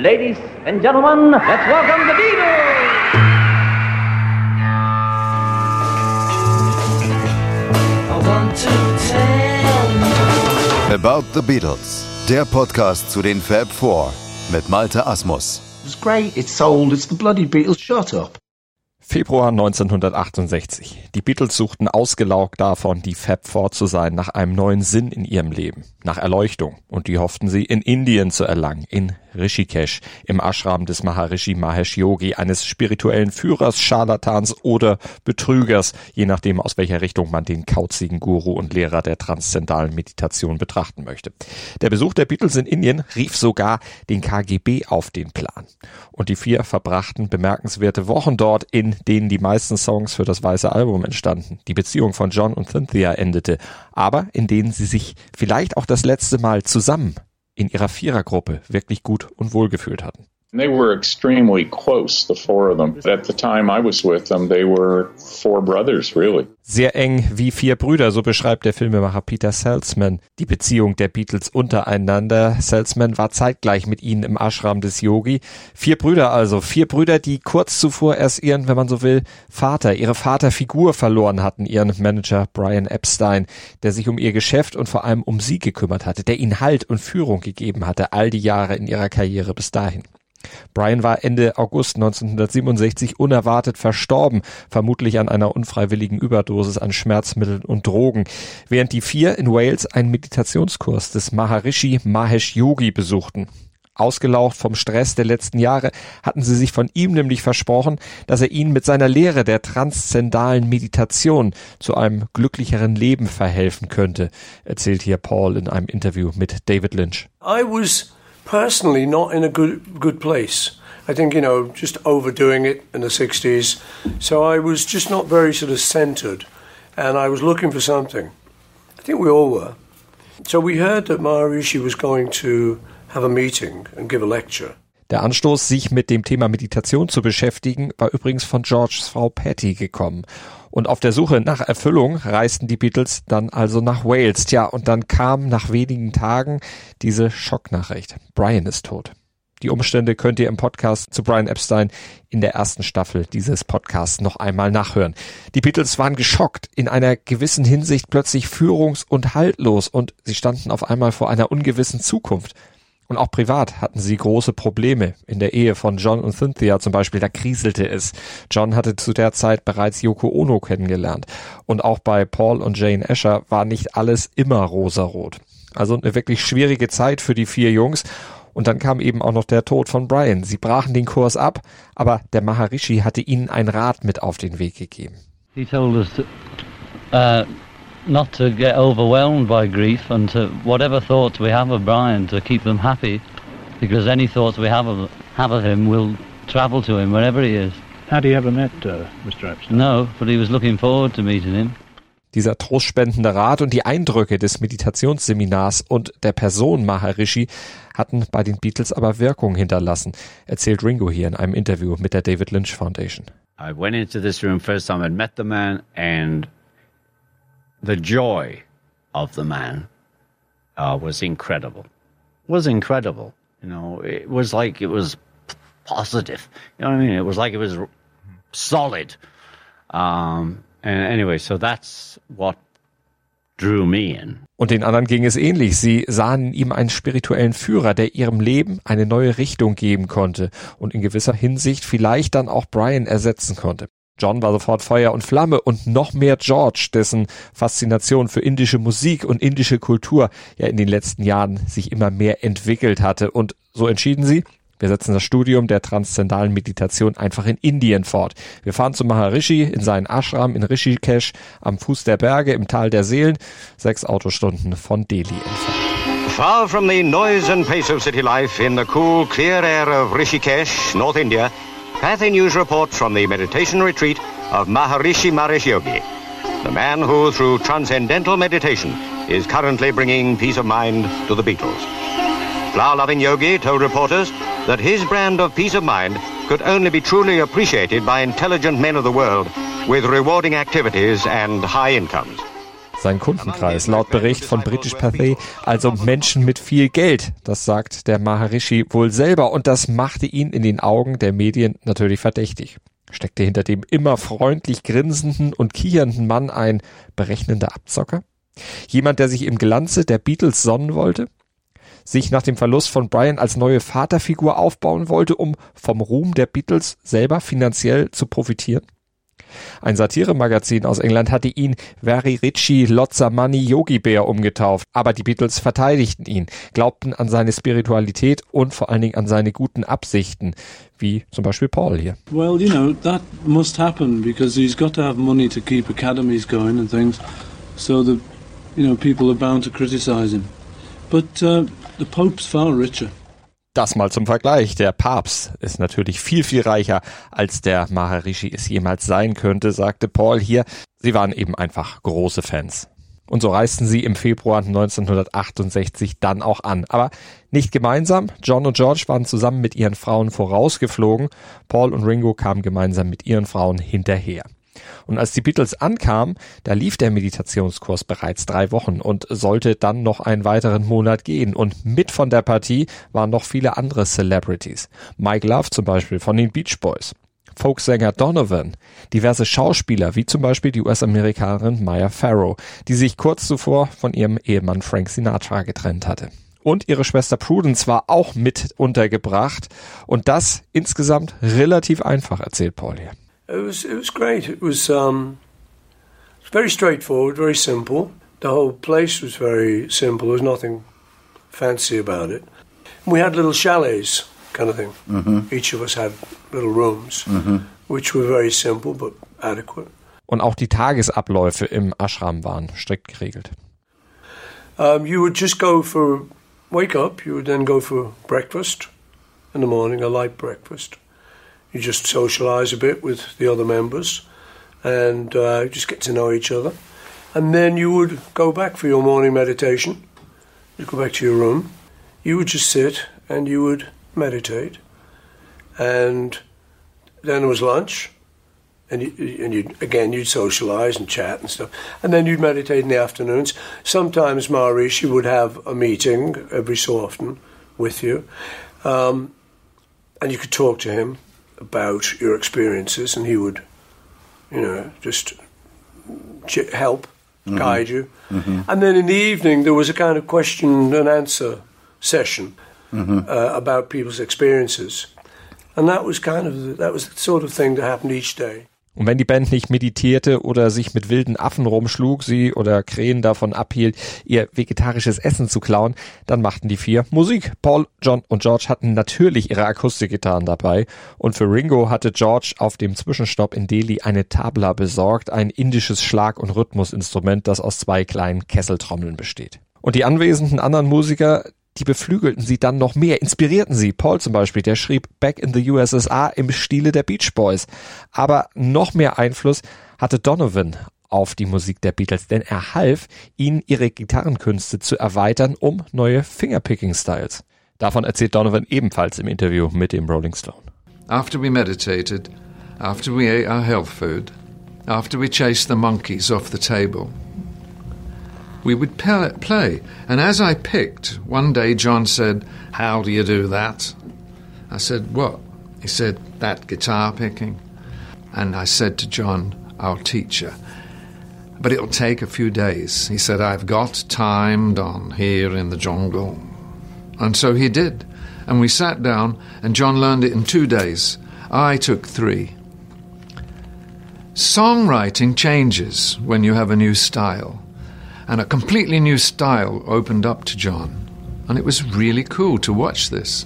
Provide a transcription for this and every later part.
Ladies and gentlemen, let's welcome the Beatles! About the Beatles, der Podcast zu den Fab Four mit Malte Asmus. It's great, it's sold, it's the bloody Beatles, shut up. Februar 1968. Die Beatles suchten ausgelaugt davon, die Fab Four zu sein, nach einem neuen Sinn in ihrem Leben, nach Erleuchtung. Und die hofften sie in Indien zu erlangen, in Rishikesh, im Ashram des Maharishi Mahesh Yogi, eines spirituellen Führers, Scharlatans oder Betrügers, je nachdem aus welcher Richtung man den kauzigen Guru und Lehrer der transzendentalen Meditation betrachten möchte. Der Besuch der Beatles in Indien rief sogar den KGB auf den Plan. Und die vier verbrachten bemerkenswerte Wochen dort, in denen die meisten Songs für das weiße Album entstanden. Die Beziehung von John und Cynthia endete, aber in denen sie sich vielleicht auch das letzte Mal zusammen in ihrer Vierergruppe wirklich gut und wohl gefühlt hatten. They were extremely close, the four of them. At the time I was with them, they were four brothers, really. Sehr eng wie vier Brüder, so beschreibt der Filmemacher Peter Salzman die Beziehung der Beatles untereinander. Salzman war zeitgleich mit ihnen im Ashram des Yogi. Vier Brüder also, vier Brüder, die kurz zuvor erst ihren, wenn man so will, Vater, ihre Vaterfigur verloren hatten, ihren Manager Brian Epstein, der sich um ihr Geschäft und vor allem um sie gekümmert hatte, der ihnen Halt und Führung gegeben hatte, all die Jahre in ihrer Karriere bis dahin. Brian war Ende August 1967 unerwartet verstorben, vermutlich an einer unfreiwilligen Überdosis an Schmerzmitteln und Drogen, während die vier in Wales einen Meditationskurs des Maharishi Mahesh Yogi besuchten. Ausgelaucht vom Stress der letzten Jahre hatten sie sich von ihm nämlich versprochen, dass er ihnen mit seiner Lehre der transzendalen Meditation zu einem glücklicheren Leben verhelfen könnte, erzählt hier Paul in einem Interview mit David Lynch. I was personally not in a good good place. I think you know just overdoing it in the 60s. So I was just not very sort of centered, and I was looking for something. I think we all were. So we heard that Maharishi was going to have a meeting and give a lecture. Der Anstoß, sich mit dem Thema Meditation zu beschäftigen, war übrigens von Georges Frau Patty gekommen. Und auf der Suche nach Erfüllung reisten die Beatles dann also nach Wales. Tja, und dann kam nach wenigen Tagen diese Schocknachricht. Brian ist tot. Die Umstände könnt ihr im Podcast zu Brian Epstein in der ersten Staffel dieses Podcasts noch einmal nachhören. Die Beatles waren geschockt, in einer gewissen Hinsicht plötzlich führungs- und haltlos und sie standen auf einmal vor einer ungewissen Zukunft. Und auch privat hatten sie große Probleme. In der Ehe von John und Cynthia zum Beispiel, da kriselte es. John hatte zu der Zeit bereits Yoko Ono kennengelernt. Und auch bei Paul und Jane Asher war nicht alles immer rosarot. Also eine wirklich schwierige Zeit für die vier Jungs. Und dann kam eben auch noch der Tod von Brian. Sie brachen den Kurs ab, aber der Maharishi hatte ihnen ein Rat mit auf den Weg gegeben. He told us to, uh, not to get overwhelmed by grief and to whatever thoughts we have of Brian to keep them happy because any thoughts we have of, have of him will travel to him wherever he is. Had he ever met uh, Mr. Epstein? No, but he was looking forward to meeting him. Dieser trostspendende Rat und die Eindrücke des Meditationsseminars und der Person Maharishi hatten bei den Beatles aber Wirkung hinterlassen, erzählt Ringo hier in einem Interview mit der David Lynch Foundation. I went into this room first time I'd met the man and the joy of the man uh, was incredible. Was incredible. You know, it was like it was positive. You know what I mean? It was like it was solid. Um, and anyway, so that's what drew me in. Und den anderen ging es ähnlich. Sie sahen in ihm einen spirituellen Führer, der ihrem Leben eine neue Richtung geben konnte und in gewisser Hinsicht vielleicht dann auch Brian ersetzen konnte. John war sofort Feuer und Flamme und noch mehr George, dessen Faszination für indische Musik und indische Kultur ja in den letzten Jahren sich immer mehr entwickelt hatte. Und so entschieden sie, wir setzen das Studium der transzendalen Meditation einfach in Indien fort. Wir fahren zu Maharishi in seinen Ashram in Rishikesh am Fuß der Berge im Tal der Seelen, sechs Autostunden von Delhi entfernt. Far from the noise and pace of city life in the cool, clear air of Rishikesh, North India, Pathy News reports from the meditation retreat of Maharishi Mahesh Yogi, the man who, through transcendental meditation, is currently bringing peace of mind to the Beatles. Flower-loving Yogi told reporters that his brand of peace of mind could only be truly appreciated by intelligent men of the world with rewarding activities and high incomes. Sein Kundenkreis laut Bericht von British Pathé, also Menschen mit viel Geld. Das sagt der Maharishi wohl selber und das machte ihn in den Augen der Medien natürlich verdächtig. Steckte hinter dem immer freundlich grinsenden und kichernden Mann ein berechnender Abzocker? Jemand, der sich im Glanze der Beatles sonnen wollte? Sich nach dem Verlust von Brian als neue Vaterfigur aufbauen wollte, um vom Ruhm der Beatles selber finanziell zu profitieren? Ein Satiremagazin aus England hatte ihn Very Richie Lotzamani Yogi Bear umgetauft, aber die Beatles verteidigten ihn, glaubten an seine Spiritualität und vor allen Dingen an seine guten Absichten, wie zum Beispiel Paul hier. Well, you know, that must happen because he's got to have money to keep academies going and things, so that, you know, people are bound to criticize him. But uh, the Pope's far richer. Das mal zum Vergleich. Der Papst ist natürlich viel, viel reicher, als der Maharishi es jemals sein könnte, sagte Paul hier. Sie waren eben einfach große Fans. Und so reisten sie im Februar 1968 dann auch an. Aber nicht gemeinsam. John und George waren zusammen mit ihren Frauen vorausgeflogen. Paul und Ringo kamen gemeinsam mit ihren Frauen hinterher. Und als die Beatles ankamen, da lief der Meditationskurs bereits drei Wochen und sollte dann noch einen weiteren Monat gehen. Und mit von der Partie waren noch viele andere Celebrities. Mike Love zum Beispiel von den Beach Boys. Folksänger Donovan, diverse Schauspieler wie zum Beispiel die US-Amerikanerin Maya Farrow, die sich kurz zuvor von ihrem Ehemann Frank Sinatra getrennt hatte. Und ihre Schwester Prudence war auch mit untergebracht und das insgesamt relativ einfach, erzählt Paul hier. It was it was great. It was um, very straightforward, very simple. The whole place was very simple. There was nothing fancy about it. We had little chalets, kind of thing. Mhm. Each of us had little rooms, Mhm. which were very simple but adequate. Und auch die Tagesabläufe im Ashram waren strikt geregelt. Um, you would just go for wake up. You would then go for breakfast in the morning, a light breakfast. You just socialise a bit with the other members, and uh, just get to know each other. And then you would go back for your morning meditation. You'd go back to your room. You would just sit and you would meditate. And then there was lunch, and you, and you again you'd socialise and chat and stuff, and then you'd meditate in the afternoons. Sometimes Maharishi would have a meeting every so often with you, um, and you could talk to him about your experiences, and he would, you know, just ch- help, Mhm. guide you. Mhm. And then in the evening there was a kind of question and answer session Mhm. uh, about people's experiences, and that was kind of the, that was the sort of thing that happened each day. Und wenn die Band nicht meditierte oder sich mit wilden Affen rumschlug, sie oder Krähen davon abhielt, ihr vegetarisches Essen zu klauen, dann machten die vier Musik. Paul, John und George hatten natürlich ihre Akustikgitarren dabei und für Ringo hatte George auf dem Zwischenstopp in Delhi eine Tabla besorgt, ein indisches Schlag- und Rhythmusinstrument, das aus zwei kleinen Kesseltrommeln besteht. Und die anwesenden anderen Musiker, die beflügelten sie dann noch mehr, inspirierten sie. Paul zum Beispiel, der schrieb Back in the USSR im Stile der Beach Boys. Aber noch mehr Einfluss hatte Donovan auf die Musik der Beatles, denn er half, ihnen ihre Gitarrenkünste zu erweitern um neue Fingerpicking-Styles. Davon erzählt Donovan ebenfalls im Interview mit dem Rolling Stone. After we meditated, after we ate our health food, after we chased the monkeys off the table, we would play. And as I picked, one day John said, How do you do that? I said, What? He said, That guitar picking. And I said to John, I'll teach you. But it'll take a few days. He said, I've got time done here in the jungle. And so he did. And we sat down, and John learned it in two days. I took three. Songwriting changes when you have a new style. And a completely new style opened up to John. And it was really cool to watch this.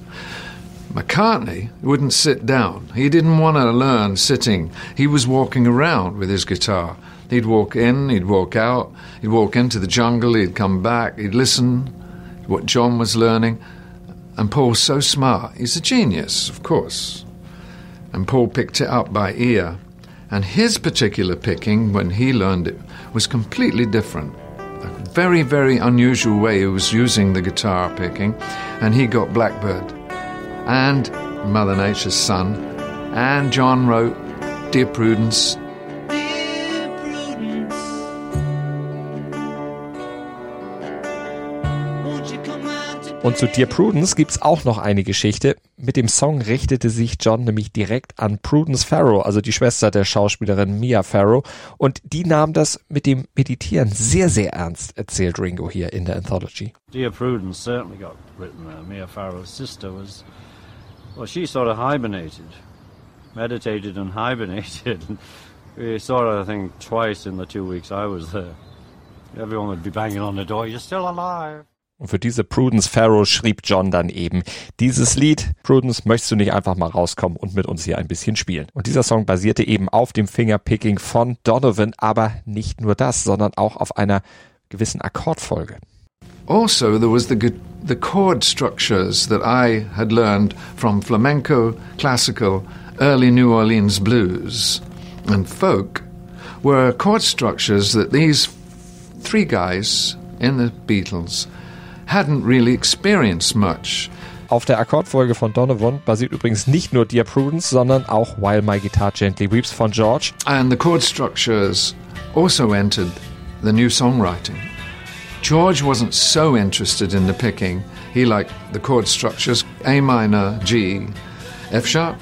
McCartney wouldn't sit down. He didn't want to learn sitting. He was walking around with his guitar. He'd walk in, he'd walk out, he'd walk into the jungle, he'd come back, he'd listen, to what John was learning. And Paul's so smart. He's a genius, of course. And Paul picked it up by ear. And his particular picking, when he learned it, was completely different. Very, very unusual way he was using the guitar picking. And he got Blackbird. And Mother Nature's Son. And John wrote Dear Prudence, Und zu Dear Prudence gibt's auch noch eine Geschichte. Mit dem Song richtete sich John nämlich direkt an Prudence Farrow, also die Schwester der Schauspielerin Mia Farrow. Und die nahm das mit dem Meditieren sehr, sehr ernst, erzählt Ringo hier in der Anthology. Dear Prudence certainly got written there. Mia Farrow's sister was, well, she sort of hibernated, meditated and hibernated. we saw her, I think, twice in the two weeks I was there. Everyone would be banging on the door, you're still alive. Und für diese Prudence Farrow schrieb John dann eben dieses Lied. Prudence, möchtest du nicht einfach mal rauskommen und mit uns hier ein bisschen spielen? Und dieser Song basierte eben auf dem Fingerpicking von Donovan, aber nicht nur das, sondern auch auf einer gewissen Akkordfolge. Also, there was the, the chord structures that I had learned from flamenco, classical, early New Orleans blues, and folk were chord structures that these three guys in the Beatles hadn't really experienced much. Auf der Akkordfolge von Donovan basiert übrigens nicht nur Dear Prudence, sondern auch While My Guitar Gently Weeps von George. And the chord structures also entered the new songwriting. George wasn't so interested in the picking. He liked the chord structures A minor, G, F sharp,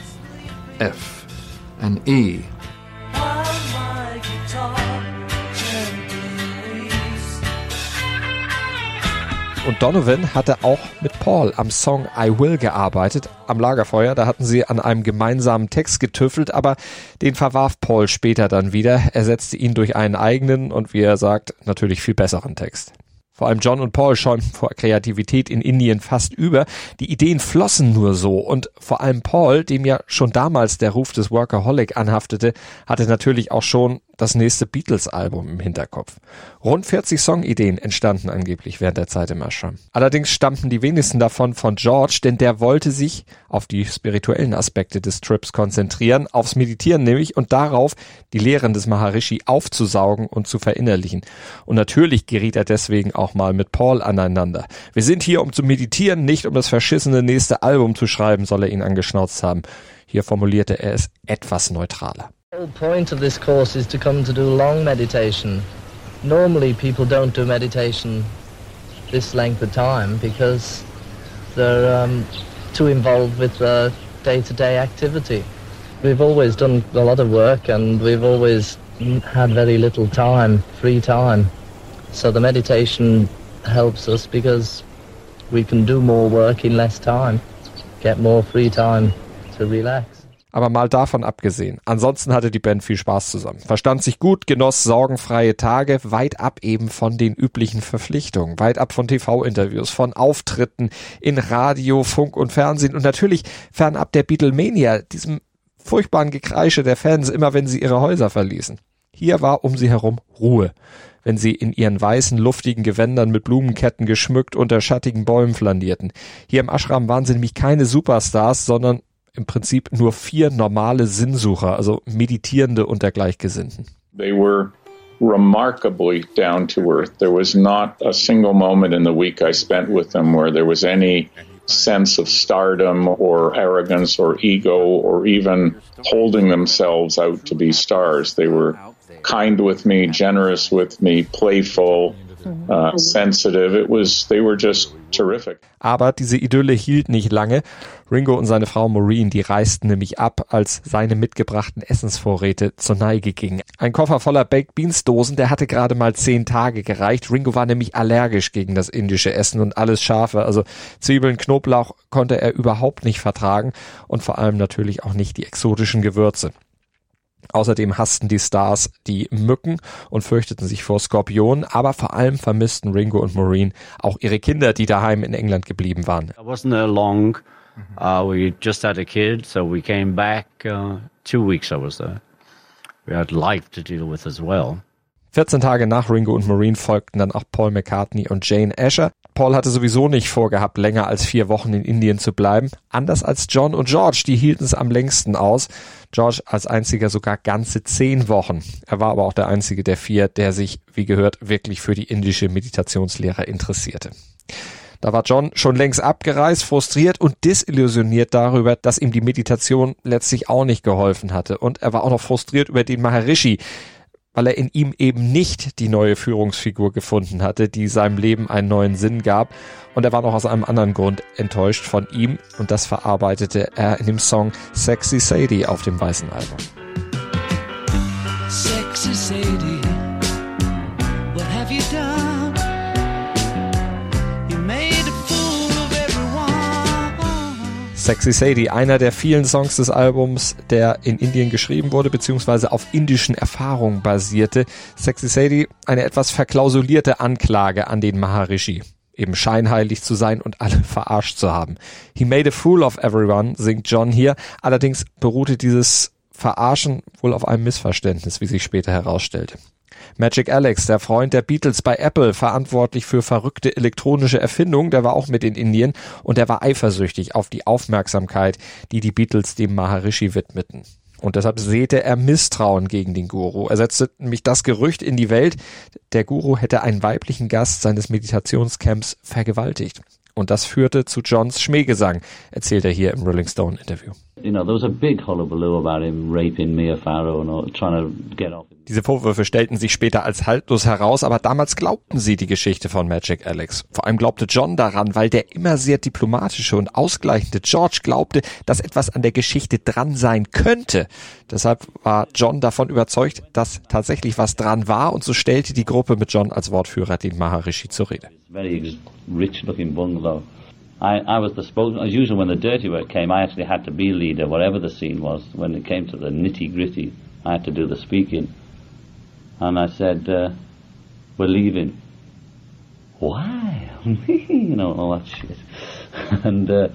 F, and E. Und Donovan hatte auch mit Paul am Song I Will gearbeitet, am Lagerfeuer. Da hatten sie an einem gemeinsamen Text getüffelt, aber den verwarf Paul später dann wieder. Er setzte ihn durch einen eigenen und wie er sagt, natürlich viel besseren Text. Vor allem John und Paul schäumten vor Kreativität in Indien fast über. Die Ideen flossen nur so und vor allem Paul, dem ja schon damals der Ruf des Workaholic anhaftete, hatte natürlich auch schon das nächste Beatles-Album im Hinterkopf. Rund 40 Songideen entstanden angeblich während der Zeit im Ashram. Allerdings stammten die wenigsten davon von George, denn der wollte sich auf die spirituellen Aspekte des Trips konzentrieren, aufs Meditieren nämlich und darauf, die Lehren des Maharishi aufzusaugen und zu verinnerlichen. Und natürlich geriet er deswegen auch mal mit Paul aneinander. Wir sind hier, um zu meditieren, nicht um das verschissene nächste Album zu schreiben, soll er ihn angeschnauzt haben. Hier formulierte er es etwas neutraler. The whole point of this course is to come to do long meditation. Normally, people don't do meditation this length of time because they're um, too involved with the day-to-day activity. We've always done a lot of work and we've always had very little time, free time. So the meditation helps us because we can do more work in less time, get more free time to relax. Aber mal davon abgesehen. Ansonsten hatte die Band viel Spaß zusammen. Verstand sich gut, genoss sorgenfreie Tage, weit ab eben von den üblichen Verpflichtungen, weit ab von TV-Interviews, von Auftritten in Radio, Funk und Fernsehen und natürlich fernab der Beatlemania, diesem furchtbaren Gekreische der Fans, immer wenn sie ihre Häuser verließen. Hier war um sie herum Ruhe, wenn sie in ihren weißen, luftigen Gewändern mit Blumenketten geschmückt unter schattigen Bäumen flandierten. Hier im Ashram waren sie nämlich keine Superstars, sondern im Prinzip nur vier normale Sinnsucher, also Meditierende unter Gleichgesinnten. They were remarkably down to earth. There was not a single moment in the week I spent with them where there was any sense of stardom or arrogance or ego or even holding themselves out to be stars. They were kind with me, generous with me, playful, uh, sensitive. It was, they were just terrific. Aber diese Idylle hielt nicht lange. Ringo und seine Frau Maureen, die reisten nämlich ab, als seine mitgebrachten Essensvorräte zur Neige gingen. Ein Koffer voller Baked Beans Dosen, der hatte gerade mal zehn Tage gereicht. Ringo war nämlich allergisch gegen das indische Essen und alles Scharfe. Also Zwiebeln, Knoblauch konnte er überhaupt nicht vertragen und vor allem natürlich auch nicht die exotischen Gewürze. Außerdem hassten die Stars die Mücken und fürchteten sich vor Skorpionen, aber vor allem vermissten Ringo und Maureen auch ihre Kinder, die daheim in England geblieben waren. I wasn't long. Uh, we just had a kid, so we came back. Uh, two weeks I was there. We had life to deal with as well. 14 Tage nach Ringo und Maureen folgten dann auch Paul McCartney und Jane Asher. Paul hatte sowieso nicht vorgehabt, länger als vier Wochen in Indien zu bleiben. Anders als John und George, die hielten es am längsten aus. George als einziger sogar ganze zehn Wochen. Er war aber auch der einzige der vier, der sich, wie gehört, wirklich für die indische Meditationslehre interessierte. Da war John schon längst abgereist, frustriert und disillusioniert darüber, dass ihm die Meditation letztlich auch nicht geholfen hatte. Und er war auch noch frustriert über den Maharishi, weil er in ihm eben nicht die neue Führungsfigur gefunden hatte, die seinem Leben einen neuen Sinn gab. Und er war noch aus einem anderen Grund enttäuscht von ihm und das verarbeitete er in dem Song Sexy Sadie auf dem weißen Album. Sexy Sadie, Sexy Sadie, einer der vielen Songs des Albums, der in Indien geschrieben wurde, beziehungsweise auf indischen Erfahrungen basierte. Sexy Sadie, eine etwas verklausulierte Anklage an den Maharishi. Eben scheinheilig zu sein und alle verarscht zu haben. He made a fool of everyone, singt John hier. Allerdings beruhte dieses Verarschen wohl auf einem Missverständnis, wie sich später herausstellte. Magic Alex, der Freund der Beatles bei Apple, verantwortlich für verrückte elektronische Erfindungen, der war auch mit in Indien und der war eifersüchtig auf die Aufmerksamkeit, die die Beatles dem Maharishi widmeten. Und deshalb säte er Misstrauen gegen den Guru. Er setzte nämlich das Gerücht in die Welt, der Guru hätte einen weiblichen Gast seines Meditationscamps vergewaltigt. Und das führte zu Johns Schmähgesang, erzählt er hier im Rolling Stone Interview. You know, there was a big hullabaloo about him raping Mia Farrow and trying to get off. Diese Vorwürfe stellten sich später als haltlos heraus, aber damals glaubten sie die Geschichte von Magic Alex. Vor allem glaubte John daran, weil der immer sehr diplomatische und ausgleichende George glaubte, dass etwas an der Geschichte dran sein könnte. Deshalb war John davon überzeugt, dass tatsächlich was dran war und so stellte die Gruppe mit John als Wortführer den Maharishi zur Rede. Very rich looking bungalow. I, I was the spokesman. As usual, when the dirty work came, I actually had to be leader, whatever the scene was. When it came to the nitty gritty, I had to do the speaking. And I said, uh, "We're leaving." Why? you know all that shit. and uh,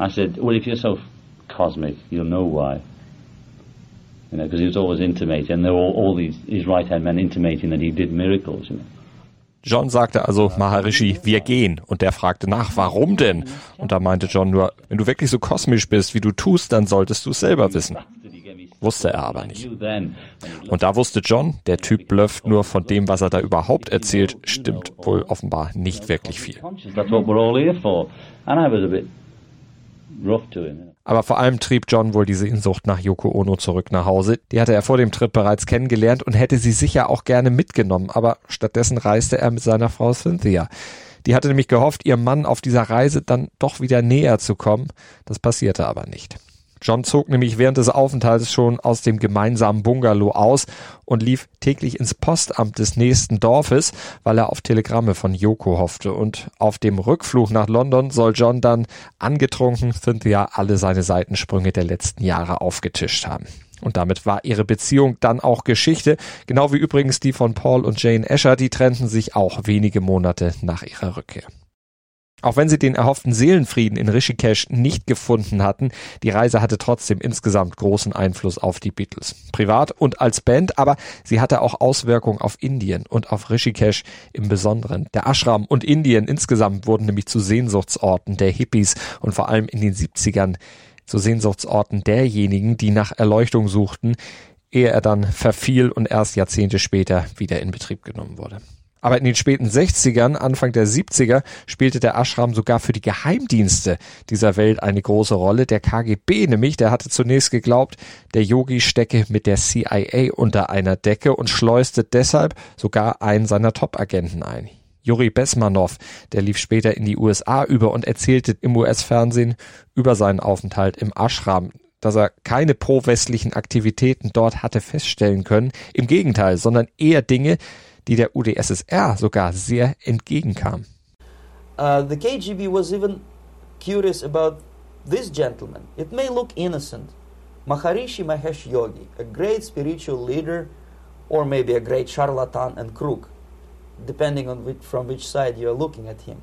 I said, "Well, if you're so cosmic, you'll know why." You know, because he was always intimating, and there were all, all these his right hand men intimating that he did miracles. You know. John sagte also Maharishi, wir gehen. Und der fragte nach, warum denn? Und da meinte John nur, wenn du wirklich so kosmisch bist, wie du tust, dann solltest du es selber wissen. Wusste er aber nicht. Und da wusste John, der Typ blufft nur von dem, was er da überhaupt erzählt, stimmt wohl offenbar nicht wirklich viel. Aber vor allem trieb John wohl die Sehnsucht nach Yoko Ono zurück nach Hause. Die hatte er vor dem Trip bereits kennengelernt und hätte sie sicher auch gerne mitgenommen, aber stattdessen reiste er mit seiner Frau Cynthia. Die hatte nämlich gehofft, ihrem Mann auf dieser Reise dann doch wieder näher zu kommen. Das passierte aber nicht. John zog nämlich während des Aufenthalts schon aus dem gemeinsamen Bungalow aus und lief täglich ins Postamt des nächsten Dorfes, weil er auf Telegramme von Yoko hoffte. Und auf dem Rückflug nach London soll John dann angetrunken Cynthia alle seine Seitensprünge der letzten Jahre aufgetischt haben. Und damit war ihre Beziehung dann auch Geschichte, genau wie übrigens die von Paul und Jane Asher, die trennten sich auch wenige Monate nach ihrer Rückkehr. Auch wenn sie den erhofften Seelenfrieden in Rishikesh nicht gefunden hatten, die Reise hatte trotzdem insgesamt großen Einfluss auf die Beatles. Privat und als Band, aber sie hatte auch Auswirkungen auf Indien und auf Rishikesh im Besonderen. Der Ashram und Indien insgesamt wurden nämlich zu Sehnsuchtsorten der Hippies und vor allem in den 70ern zu Sehnsuchtsorten derjenigen, die nach Erleuchtung suchten, ehe er dann verfiel und erst Jahrzehnte später wieder in Betrieb genommen wurde. Aber in den späten 60ern, Anfang der 70er spielte der Ashram sogar für die Geheimdienste dieser Welt eine große Rolle. Der KGB nämlich, der hatte zunächst geglaubt, der Yogi stecke mit der CIA unter einer Decke und schleuste deshalb sogar einen seiner Top-Agenten ein. Juri Besmanov, der lief später in die USA über und erzählte im US-Fernsehen über seinen Aufenthalt im Ashram dass er keine pro-westlichen Aktivitäten dort hatte feststellen können. Im Gegenteil, sondern eher Dinge, die der UdSSR sogar sehr entgegenkam. Uh, the KGB was even curious about this gentleman. It may look innocent. Maharishi Mahesh Yogi, a great spiritual leader, or maybe a great charlatan and crook, depending on which, from which side you are looking at him.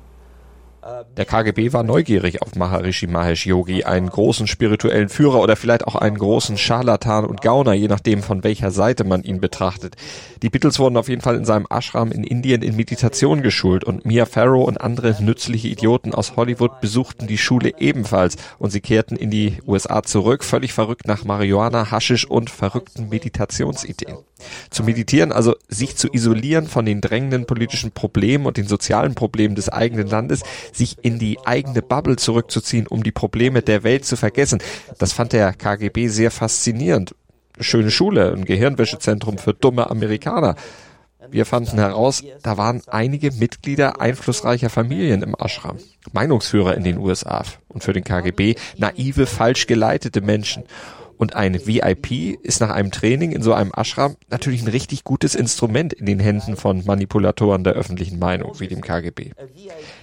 Der KGB war neugierig auf Maharishi Mahesh Yogi, einen großen spirituellen Führer oder vielleicht auch einen großen Scharlatan und Gauner, je nachdem von welcher Seite man ihn betrachtet. Die Beatles wurden auf jeden Fall in seinem Ashram in Indien in Meditation geschult und Mia Farrow und andere nützliche Idioten aus Hollywood besuchten die Schule ebenfalls und sie kehrten in die USA zurück, völlig verrückt nach Marihuana, Haschisch und verrückten Meditationsideen. Zu meditieren, also sich zu isolieren von den drängenden politischen Problemen und den sozialen Problemen des eigenen Landes, sich in die eigene Bubble zurückzuziehen, um die Probleme der Welt zu vergessen. Das fand der KGB sehr faszinierend. Schöne Schule, ein Gehirnwäschezentrum für dumme Amerikaner. Wir fanden heraus, da waren einige Mitglieder einflussreicher Familien im Ashram, Meinungsführer in den USA und für den KGB naive, falsch geleitete Menschen. Und ein VIP ist nach einem Training in so einem Ashram natürlich ein richtig gutes Instrument in den Händen von Manipulatoren der öffentlichen Meinung, wie dem KGB.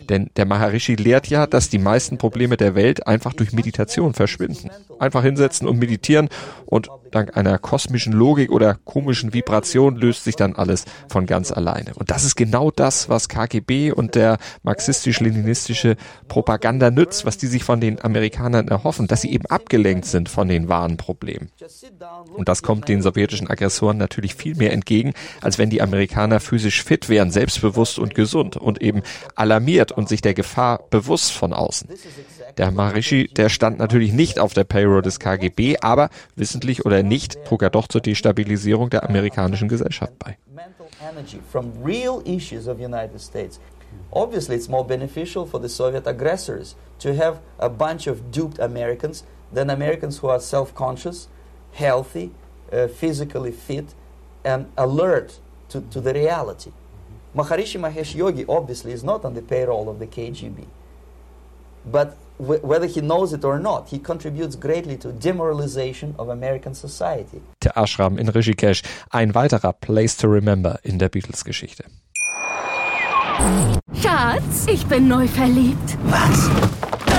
Denn der Maharishi lehrt ja, dass die meisten Probleme der Welt einfach durch Meditation verschwinden. Einfach hinsetzen und meditieren und dank einer kosmischen Logik oder komischen Vibration löst sich dann alles von ganz alleine. Und das ist genau das, was KGB und der marxistisch-leninistische Propaganda nützt, was die sich von den Amerikanern erhoffen, dass sie eben abgelenkt sind von den wahren Problemen. Und das kommt den sowjetischen Aggressoren natürlich viel mehr entgegen, als wenn die Amerikaner physisch fit wären, selbstbewusst und gesund und eben alarmiert und sich der Gefahr bewusst von außen. Der Maharishi, der stand natürlich nicht auf der Payroll des KGB, aber wissentlich oder nicht, trug er doch zur Destabilisierung der amerikanischen Gesellschaft bei. Obviously, it's more beneficial for the Soviet aggressors to have a bunch of duped Americans than Americans who are self conscious, healthy, uh, physically fit, and alert to, to the reality. Maharishi Mahesh Yogi obviously is not on the payroll of the KGB. But whether he knows it or not, he contributes greatly to demoralization of American society. Der Ashram in Rishikesh, ein weiterer Place to Remember in der Beatles-Geschichte. Schatz, ich bin neu verliebt. Was?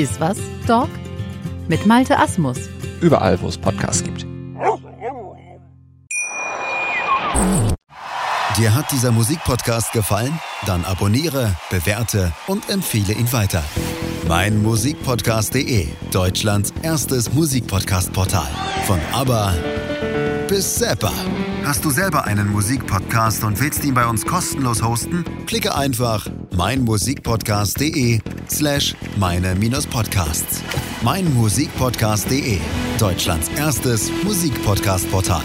Iswas Dog mit Malte Asmus. Überall, wo es Podcasts gibt. Dir hat dieser Musikpodcast gefallen? Dann abonniere, bewerte und empfehle ihn weiter. Mein Musikpodcast.de, Deutschlands erstes Musikpodcast-Portal. Von ABBA bis Zappa. Hast du selber einen Musikpodcast und willst ihn bei uns kostenlos hosten? Klicke einfach meinmusikpodcast.de slash meine-podcasts. Meinmusikpodcast.de, Deutschlands erstes Musikpodcast-Portal.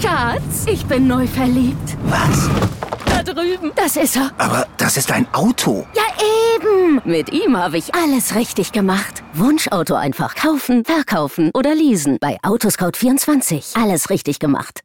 Schatz, ich bin neu verliebt. Was? Da drüben. Das ist er. Aber das ist ein Auto. Ja, eben. Mit ihm habe ich alles richtig gemacht. Wunschauto einfach kaufen, verkaufen oder leasen. Bei Autoscout24. Alles richtig gemacht.